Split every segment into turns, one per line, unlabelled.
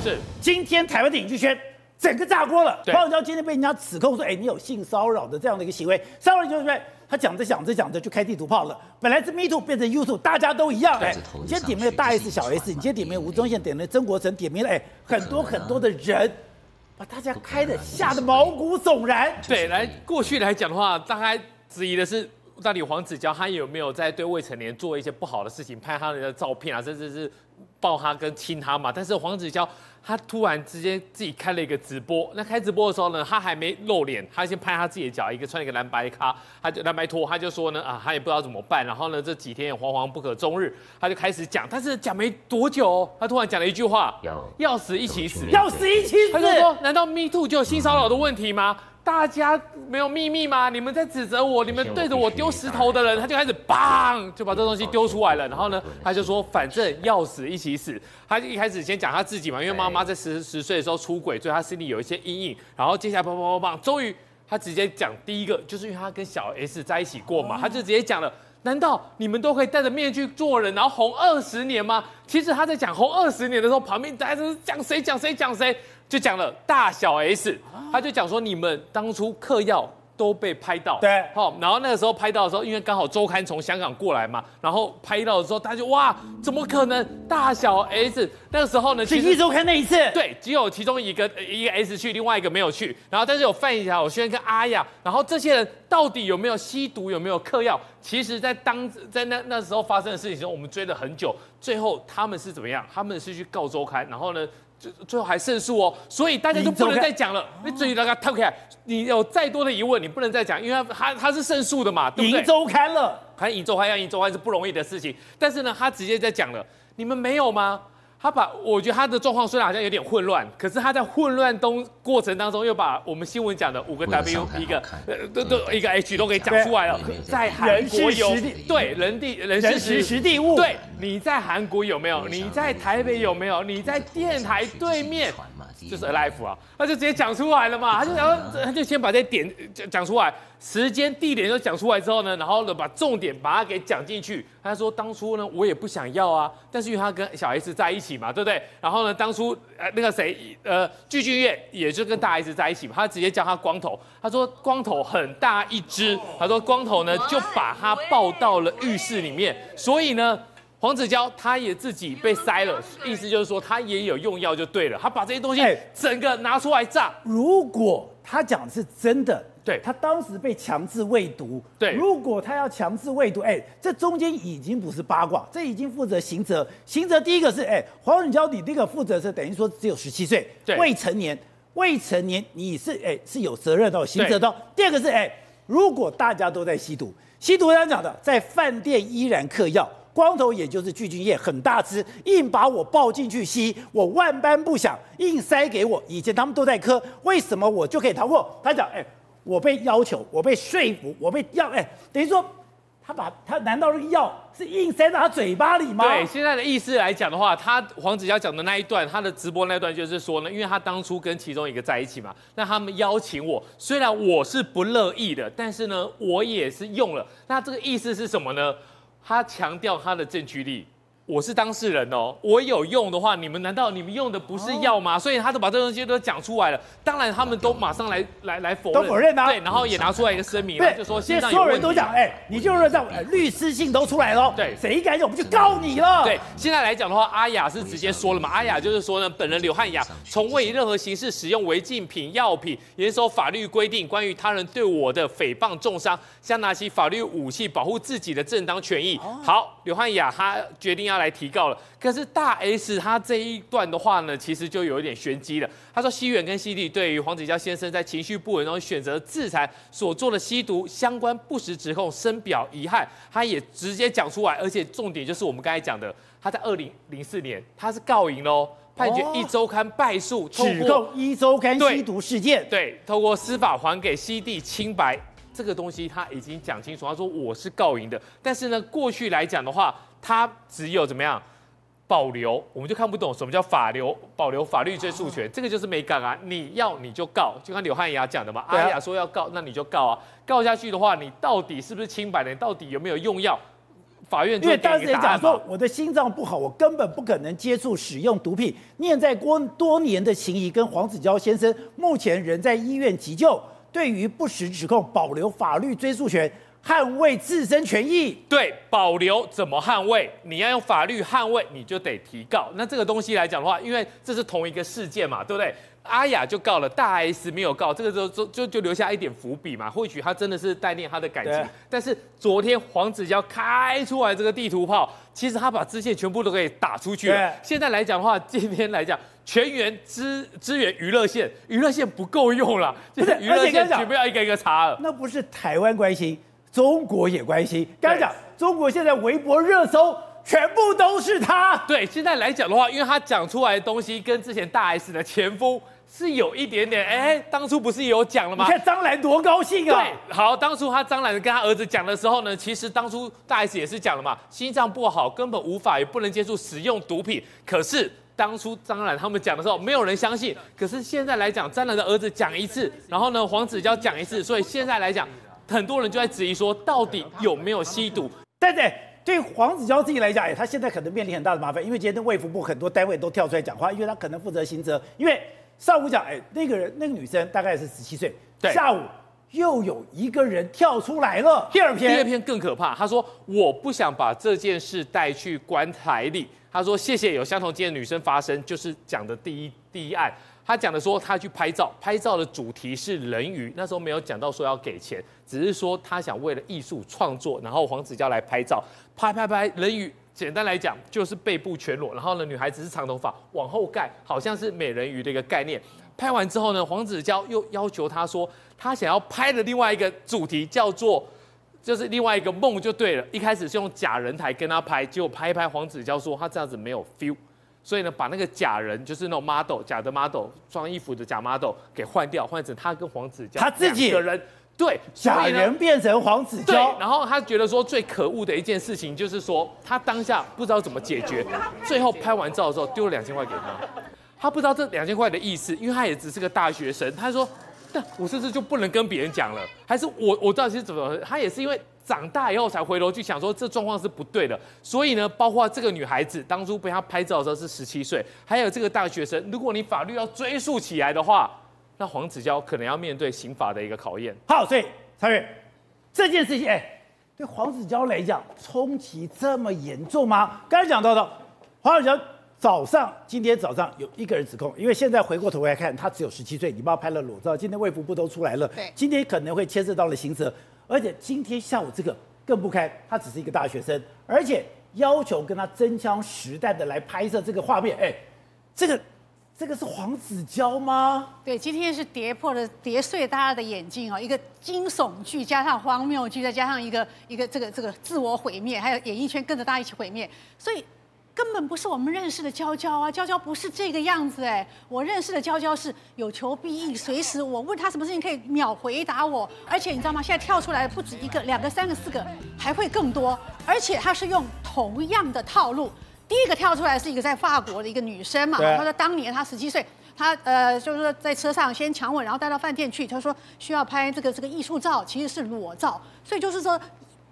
是，
今天台湾的影剧圈整个炸锅了。
对
黄子佼今天被人家指控说，哎，你有性骚扰的这样的一个行为，骚扰就是对。他讲着讲着讲着就开地图炮了。本来是 Me Too 变成 You Too，大家都一样。哎，你今天点名了大 S、小 S，你今天点名了吴宗宪，点名了曾国成，点名了哎很多很多的人，把大家开的吓得毛骨悚然。
对，来过去来讲的话，大概质疑的是。到底黄子佼他有没有在对未成年做一些不好的事情，拍他的照片啊，甚至是抱他跟亲他嘛？但是黄子佼他突然之间自己开了一个直播，那开直播的时候呢，他还没露脸，他先拍他自己的脚，一个穿一个蓝白咖，他就蓝白拖，他就说呢啊，他也不知道怎么办，然后呢这几天也惶惶不可终日，他就开始讲，但是讲没多久，他突然讲了一句话，要要死一起死，
要死一起死，
他就说，难道 Me Too 就有性骚扰的问题吗？大家没有秘密吗？你们在指责我，你们对着我丢石头的人，他就开始砰就把这东西丢出来了。然后呢，他就说反正要死一起死。他一开始先讲他自己嘛，因为妈妈在十十岁的时候出轨，所以他心里有一些阴影。然后接下来砰砰砰砰，终于他直接讲第一个，就是因为他跟小 S 在一起过嘛，他就直接讲了。难道你们都可以戴着面具做人，然后红二十年吗？其实他在讲红二十年的时候，旁边大家是讲谁讲谁讲谁，就讲了大小 S，他就讲说你们当初嗑药。都被拍到，
对，
好，然后那个时候拍到的时候，因为刚好周刊从香港过来嘛，然后拍到的时候，他就哇，怎么可能？大小 S 那个时候呢，
是一周刊那一次，
对，只有其中一个一个 S 去，另外一个没有去，然后但是有范晓萱跟阿雅，然后这些人到底有没有吸毒，有没有嗑药？其实，在当在那那时候发生的事情中，我们追了很久，最后他们是怎么样？他们是去告周刊，然后呢？最最后还胜诉哦，所以大家就不能再讲了。你至于那个他开，你有再多的疑问，你不能再讲，因为他他是胜诉的嘛，对不对？
赢周刊了，
还赢周刊要赢周刊是不容易的事情。但是呢，他直接在讲了，你们没有吗？他把我觉得他的状况虽然好像有点混乱，可是他在混乱中过程当中又把我们新闻讲的五个 W 一个呃都都一个 H 都给讲出来了。在韩国有对人地人事时地物，对，你在韩国有没有？你在台北有没有？你在电台对面。就是 Alive 啊，他就直接讲出来了嘛，他就然后 他就先把这点讲讲出来，时间地点都讲出来之后呢，然后呢把重点把它给讲进去。他说当初呢我也不想要啊，但是因为他跟小 S 在一起嘛，对不对？然后呢当初呃那个谁呃具俊曄也就跟大 S 在一起嘛，他直接叫他光头，他说光头很大一只，他说光头呢就把他抱到了浴室里面，所以呢。黄子佼他也自己被塞了，意思就是说他也有用药就对了，他把这些东西整个拿出来炸。
如果他讲的是真的，
对，
他当时被强制喂毒，
对，
如果他要强制喂毒，哎，这中间已经不是八卦，这已经负责刑责。刑责第一个是，哎，黄子佼你那个负责是等于说只有十七岁，
对，
未成年，未成年你是哎是有责任的，刑责的。第二个是，哎，如果大家都在吸毒，吸毒他讲的，在饭店依然嗑药。光头也就是具俊曄很大只，硬把我抱进去吸，我万般不想，硬塞给我。以前他们都在磕，为什么我就可以逃过？他讲，哎，我被要求，我被说服，我被要，哎，等于说他把他难道那个药是硬塞到他嘴巴里吗？
对，现在的意思来讲的话，他黄子佼讲的那一段，他的直播那段就是说呢，因为他当初跟其中一个在一起嘛，那他们邀请我，虽然我是不乐意的，但是呢，我也是用了。那这个意思是什么呢？他强调他的证据力。我是当事人哦，我有用的话，你们难道你们用的不是药吗？所以他都把这东西都讲出来了。当然，他们都马上来来来否认，
都否认啊。
对，然后也拿出来一个声明，对就说现在
所有人都讲，哎，你就是这样，律师信都出来了。
对，
谁敢用，我们就告你了。
对，现在来讲的话，阿雅是直接说了嘛？阿雅就是说呢，本人刘汉雅从未以任何形式使用违禁品、药品，严守法律规定，关于他人对我的诽谤、重伤，将拿起法律武器保护自己的正当权益。好，刘汉雅他决定要来提告了。可是大 S 他这一段的话呢，其实就有一点玄机了。他说，西元跟西地对于黄子佼先生在情绪不稳中选择自残所做的吸毒相关不实指控，深表遗憾。他也直接讲出来，而且重点就是我们刚才讲的，他在二零零四年他是告赢喽，判决一周刊败诉，
指控一周刊吸毒事件，
对，透过司法还给西地清白，这个东西他已经讲清楚。他说我是告赢的，但是呢，过去来讲的话，他只有怎么样？保留，我们就看不懂什么叫法留保留法律追诉权，这个就是没干啊！你要你就告，就看刘汉雅讲的嘛。阿雅说要告，那你就告啊！告下去的话，你到底是不是清白的？你到底有没有用药？法院就
因为当时也讲
说，
我的心脏不好，我根本不可能接触使用毒品。念在过多年的情谊跟黄子佼先生目前仍在医院急救，对于不实指控保留法律追诉权，捍卫自身权益。
对，保留怎么捍卫？你要用法律捍卫，你就得提告。那这个东西来讲的话，因为这是同一个事件嘛，对不对？阿雅就告了，大 S 没有告，这个就就就就留下一点伏笔嘛。或许他真的是代念他的感情，但是昨天黄子佼开出来这个地图炮，其实他把支线全部都给打出去了。现在来讲的话，今天来讲全员支支援娱乐线，娱乐线不够用了，
就是
娱乐线全部要一个一个查了。
那不是台湾关心，中国也关心。刚才
讲
中国现在微博热搜全部都是他。
对，现在来讲的话，因为他讲出来的东西跟之前大 S 的前夫是有一点点，哎，当初不是有讲了吗？
你看张兰多高兴啊！
对，好，当初他张兰跟他儿子讲的时候呢，其实当初大 S 也是讲了嘛，心脏不好，根本无法也不能接触使用毒品。可是当初张兰他们讲的时候，没有人相信。可是现在来讲，张兰的儿子讲一次，然后呢，黄子佼讲一次，所以现在来讲，很多人就在质疑说，到底有没有吸毒？
但是对黄子佼自己来讲，哎，他现在可能面临很大的麻烦，因为今天的卫福部很多单位都跳出来讲话，因为他可能负责刑责，因为上午讲，哎，那个人那个女生大概是十七岁，
对
下午又有一个人跳出来了。第二篇，
第二篇更可怕，他说我不想把这件事带去棺材里。他说谢谢有相同经验的女生发生，就是讲的第一第一案。他讲的说他去拍照，拍照的主题是人鱼，那时候没有讲到说要给钱，只是说他想为了艺术创作，然后黄子佼来拍照，拍拍拍人鱼。简单来讲就是背部全裸，然后呢女孩子是长头发往后盖，好像是美人鱼的一个概念。拍完之后呢，黄子佼又要求他说他想要拍的另外一个主题叫做。就是另外一个梦就对了，一开始是用假人台跟他拍，结果拍一拍黄子佼说他这样子没有 feel，所以呢把那个假人就是那种 model 假的 model 装衣服的假 model 给换掉，换成他跟黄子佼
他自己
两个人对
假人变成黄子
对，
佼，
然后他觉得说最可恶的一件事情就是说他当下不知道怎么解决，最后拍完照的时候丢了两千块给他，他不知道这两千块的意思，因为他也只是个大学生，他说。但我是不是就不能跟别人讲了？还是我我到底是怎么？他也是因为长大以后才回头去想说这状况是不对的。所以呢，包括这个女孩子当初被他拍照的时候是十七岁，还有这个大学生，如果你法律要追溯起来的话，那黄子佼可能要面对刑法的一个考验。
好，所以曹越这件事情，哎，对黄子佼来讲冲击这么严重吗？刚才讲到的黄子佼。早上，今天早上有一个人指控，因为现在回过头来看，他只有十七岁，你帮他拍了裸照，今天卫福部都出来了，
对，
今天可能会牵涉到了刑责，而且今天下午这个更不堪，他只是一个大学生，而且要求跟他真枪实弹的来拍摄这个画面，哎，这个这个是黄子佼吗？
对，今天是跌破了、跌碎大家的眼镜哦，一个惊悚剧加上荒谬剧，再加上一个一个这个这个自我毁灭，还有演艺圈跟着大家一起毁灭，所以。根本不是我们认识的娇娇啊，娇娇不是这个样子哎，我认识的娇娇是有求必应，随时我问她什么事情可以秒回答我，而且你知道吗？现在跳出来的不止一个、两个、三个、四个，还会更多，而且她是用同样的套路。第一个跳出来是一个在法国的一个女生嘛，她说当年她十七岁，她呃就是说在车上先强吻，然后带到饭店去，她说需要拍这个这个艺术照，其实是裸照，所以就是说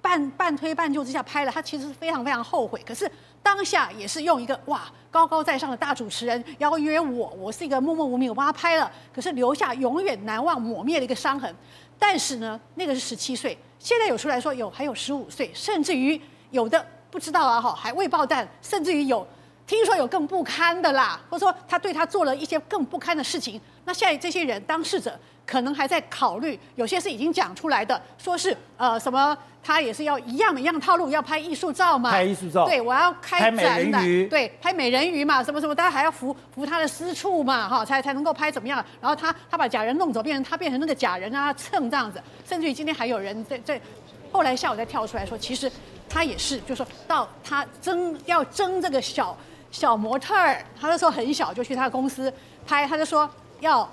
半半推半就之下拍了，他其实是非常非常后悔，可是。当下也是用一个哇高高在上的大主持人邀约我，我是一个默默无名，我帮他拍了，可是留下永远难忘抹灭的一个伤痕。但是呢，那个是十七岁，现在有出来说有还有十五岁，甚至于有的不知道啊哈，还未爆弹，甚至于有听说有更不堪的啦，或者说他对他做了一些更不堪的事情。那现在这些人当事者可能还在考虑，有些是已经讲出来的，说是呃什么。他也是要一样一样套路，要拍艺术照嘛？
拍艺术照。
对，我要开展的。
拍美人鱼。
对，拍美人鱼嘛，什么什么，大家还要扶扶他的私处嘛，哈，才才能够拍怎么样？然后他他把假人弄走，变成他变成那个假人啊，蹭这样子。甚至于今天还有人在在，后来下午再跳出来说，其实他也是，就是说到他争要争这个小小模特儿，他那时候很小就去他的公司拍，他就说要。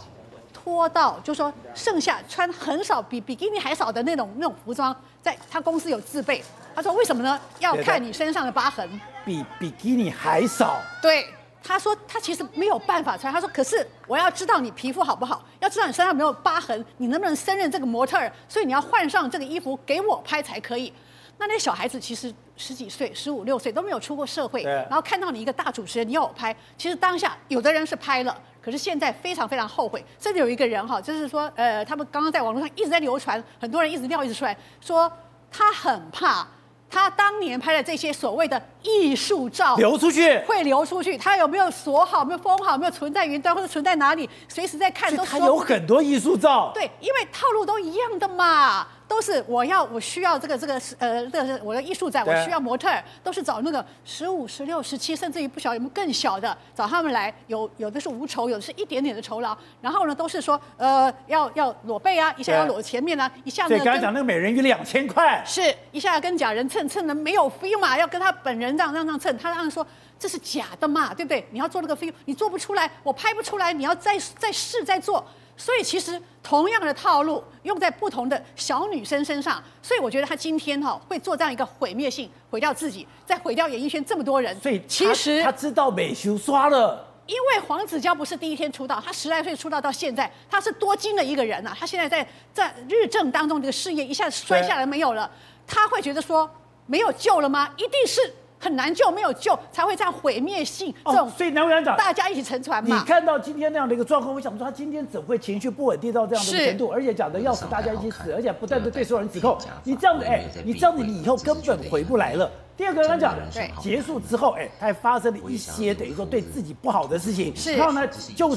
拖到就是说剩下穿很少比比基尼还少的那种那种服装，在他公司有自备。他说为什么呢？要看你身上的疤痕。
比比基尼还少。
对，他说他其实没有办法穿。他说可是我要知道你皮肤好不好，要知道你身上没有疤痕，你能不能胜任这个模特儿？所以你要换上这个衣服给我拍才可以。那那些小孩子其实十几岁、十五六岁都没有出过社
会，
然后看到你一个大主持人，你要我拍，其实当下有的人是拍了，可是现在非常非常后悔。甚至有一个人哈，就是说，呃，他们刚刚在网络上一直在流传，很多人一直尿一直出来说，他很怕。他当年拍的这些所谓的艺术照
流出去，
会流出去，他有没有锁好，没有封好，没有存在云端或者存在哪里，随时在看都。
他有很多艺术照。
对，因为套路都一样的嘛。都是我要，我需要这个这个呃，这个我的艺术展，我需要模特儿，都是找那个十五、十六、十七，甚至于不晓得有没有更小的，找他们来。有有的是无酬，有的是一点点的酬劳。然后呢，都是说呃，要要裸背啊，一下要裸前面啊，一下呢。
对，刚才讲那个美人鱼两千块，
是一下要跟假人蹭蹭的没有 feel 嘛，要跟他本人这样这样蹭，他让说这是假的嘛，对不对？你要做那个 feel，你做不出来，我拍不出来，你要再再试再做。所以其实同样的套路用在不同的小女生身上，所以我觉得她今天哈会做这样一个毁灭性，毁掉自己，再毁掉演艺圈这么多人。
所以
其实
她知道美修刷了，
因为黄子佼不是第一天出道，他十来岁出道到现在，他是多金的一个人啊。他现在在在日正当中这个事业一下子摔下来没有了，他会觉得说没有救了吗？一定是。很难救，没有救才会这样毁灭性这种，
所以南委员长，
大家一起沉船嘛。
你看到今天那样的一个状况，我想说他今天怎会情绪不稳定到这样的程度，而且讲的要死大家一起死，而且不断的对所有人指控。你这样子，哎，你这样子，你以后根本回不来了。第二个人讲，对，结束之后，哎，他还发生了一些等于说对自己不好的事情，
是，
然后呢，救护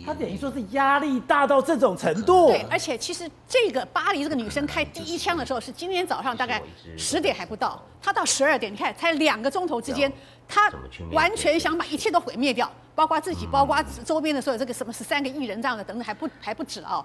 车。他等于说是压力大到这种程度。
对，而且其实这个巴黎这个女生开第一枪的时候是今天早上大概十点还不到，她到十二点，你看才两个钟头之间，她完全想把一切都毁灭掉，包括自己，包括周边的所有这个什么十三个艺人这样的等等还不还不止啊。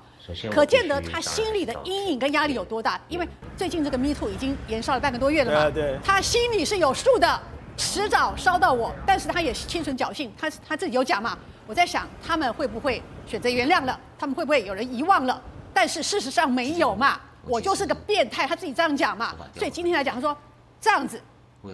可见得她心里的阴影跟压力有多大，因为最近这个 Me Too 已经延烧了半个多月了嘛。对。她心里是有数的，迟早烧到我，但是他也心存侥幸，他他自己有讲嘛。我在想，他们会不会选择原谅了？他们会不会有人遗忘了？但是事实上没有嘛，我就是个变态，他自己这样讲嘛。所以今天来讲，他说这样子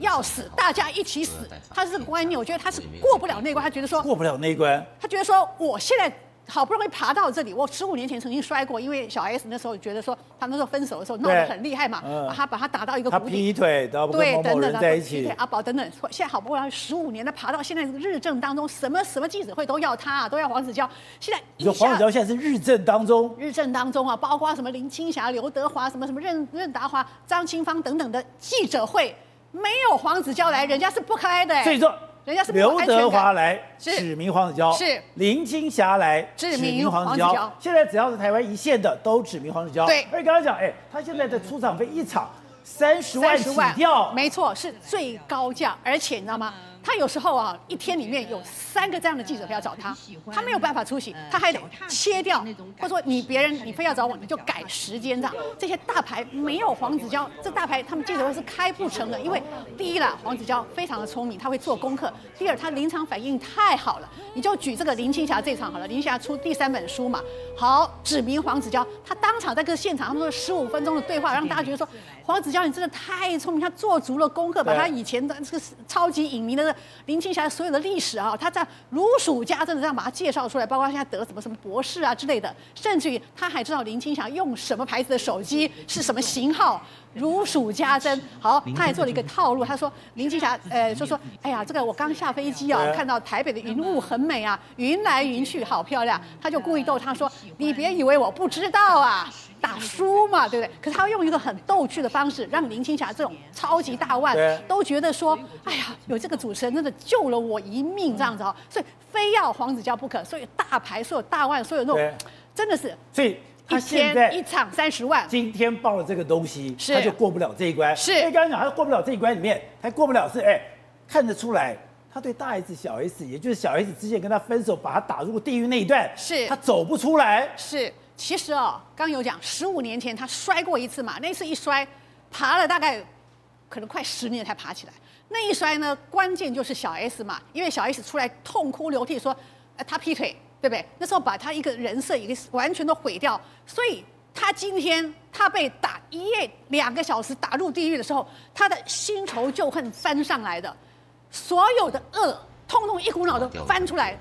要死，大家一起死，他是这个观念，我觉得他是过不了那关。他觉得说
过不了那关，
他觉得说我现在。好不容易爬到这里，我十五年前曾经摔过，因为小 S 那时候觉得说，他那时候分手的时候闹得很厉害嘛，把他把他打到一个谷底，
他劈腿，对，等等在一起，
阿宝等等，现在好不容易十五年的爬到现在这个日政当中，什么什么记者会都要他，啊，都要黄子佼，现在
你说黄子佼现在是日政当中，
日政当中啊，包括什么林青霞、刘德华，什么什么任任达华、张清芳等等的记者会，没有黄子佼来，人家是不开的，
所以说。
人家是
刘德华来指名黄子佼，
是。
林青霞来指名黄子佼。现在只要是台湾一线的，都指名黄子佼。
对，
而且刚刚讲，哎，他现在的出场费一场三十万。起跳，
没错，是最高价，而且你知道吗？他有时候啊，一天里面有三个这样的记者非要找他，他没有办法出席，他还得切掉，或者说你别人你非要找我，你就改时间这样。这些大牌没有黄子佼，这大牌他们记者会是开不成的，因为第一啦，黄子佼非常的聪明，他会做功课；第二，他临场反应太好了。你就举这个林青霞这场好了，林青霞出第三本书嘛，好指名黄子佼，他当场在跟现场他们说十五分钟的对话，让大家觉得说黄子佼你真的太聪明，他做足了功课，把他以前的这个超级影迷的。林青霞所有的历史啊，他在如数家珍的这样把它介绍出来，包括现在得什么什么博士啊之类的，甚至于他还知道林青霞用什么牌子的手机是什么型号，如数家珍。好，他还做了一个套路，他说林青霞呃就说，哎呀，这个我刚下飞机啊，看到台北的云雾很美啊，云来云去好漂亮，他就故意逗他说，你别以为我不知道啊。打输嘛，对不对？可是他用一个很逗趣的方式，让林青霞这种超级大腕都觉得说，哎呀，有这个主持人真的救了我一命，这样子哦，所以非要黄子佼不可。所以大牌，所有大腕，所有那种，真的是，
所以
一天一场三十万。
今天报了这个东西，他就过不了这一关。
是，
因为刚刚讲他过不了这一关里面，还过不了是哎，看得出来他对大 S 小 S，也就是小 S 之前跟他分手，把他打入地狱那一段，
是
他走不出来。
是。其实哦，刚有讲，十五年前他摔过一次嘛，那次一摔，爬了大概可能快十年才爬起来。那一摔呢，关键就是小 S 嘛，因为小 S 出来痛哭流涕说，呃，他劈腿，对不对？那时候把他一个人设一个完全都毁掉，所以他今天他被打一夜两个小时打入地狱的时候，他的新仇旧恨翻上来的，所有的恶通通一股脑的翻出来。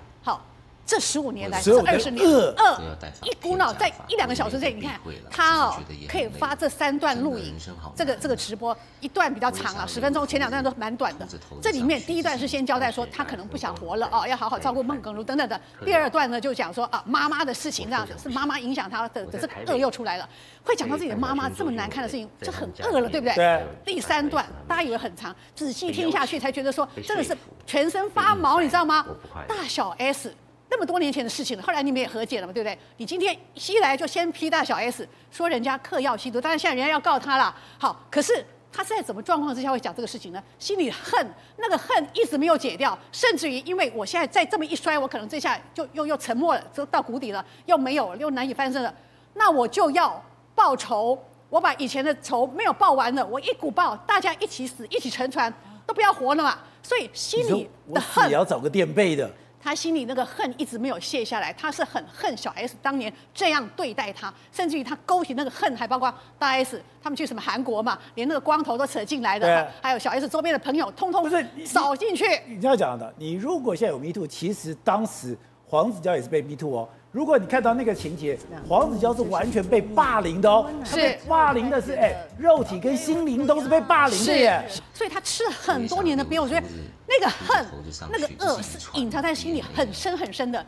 好。这十五年
来，
这二十年
恶
恶，一股脑在一两个小时内，你看他哦，可以发这三段录影，这个这个直播一段比较长啊，十分钟，前两段都蛮短的。这里面第一段是先交代说他可能不想活了哦，要好好照顾孟耿如等等的。第二段呢就讲说啊妈妈的事情这样子，是妈妈影响他的的这个恶又出来了，会讲到自己的妈妈这么难看的事情，就很恶了，对不对？
对。
第三段大家以为很长，仔细听下去才觉得说真的是全身发毛，你知道吗？大小 S。那么多年前的事情了，后来你们也和解了嘛，对不对？你今天一来就先批大小 S，说人家嗑药吸毒，当然现在人家要告他了。好，可是他是在什么状况之下会讲这个事情呢？心里恨，那个恨一直没有解掉，甚至于因为我现在再这么一摔，我可能这下就又又沉默了，就到谷底了，又没有了，又难以翻身了。那我就要报仇，我把以前的仇没有报完了，我一股报，大家一起死，一起沉船，都不要活了嘛。所以心里的恨
也要找个垫背的。
他心里那个恨一直没有卸下来，他是很恨小 S 当年这样对待他，甚至于他勾起那个恨，还包括大 S 他们去什么韩国嘛，连那个光头都扯进来的，对还有小 S 周边的朋友，通通不是扫进去。
你这样讲的，你如果现在有 Me Too，其实当时黄子佼也是被 Me Too 哦。如果你看到那个情节，黄子佼是完全被霸凌的哦，
被
霸凌的是哎，肉体跟心灵都是被霸凌的耶。
所以他吃了很多年的鳖，我觉得那个恨、那个恶是隐藏在心里很深很深的。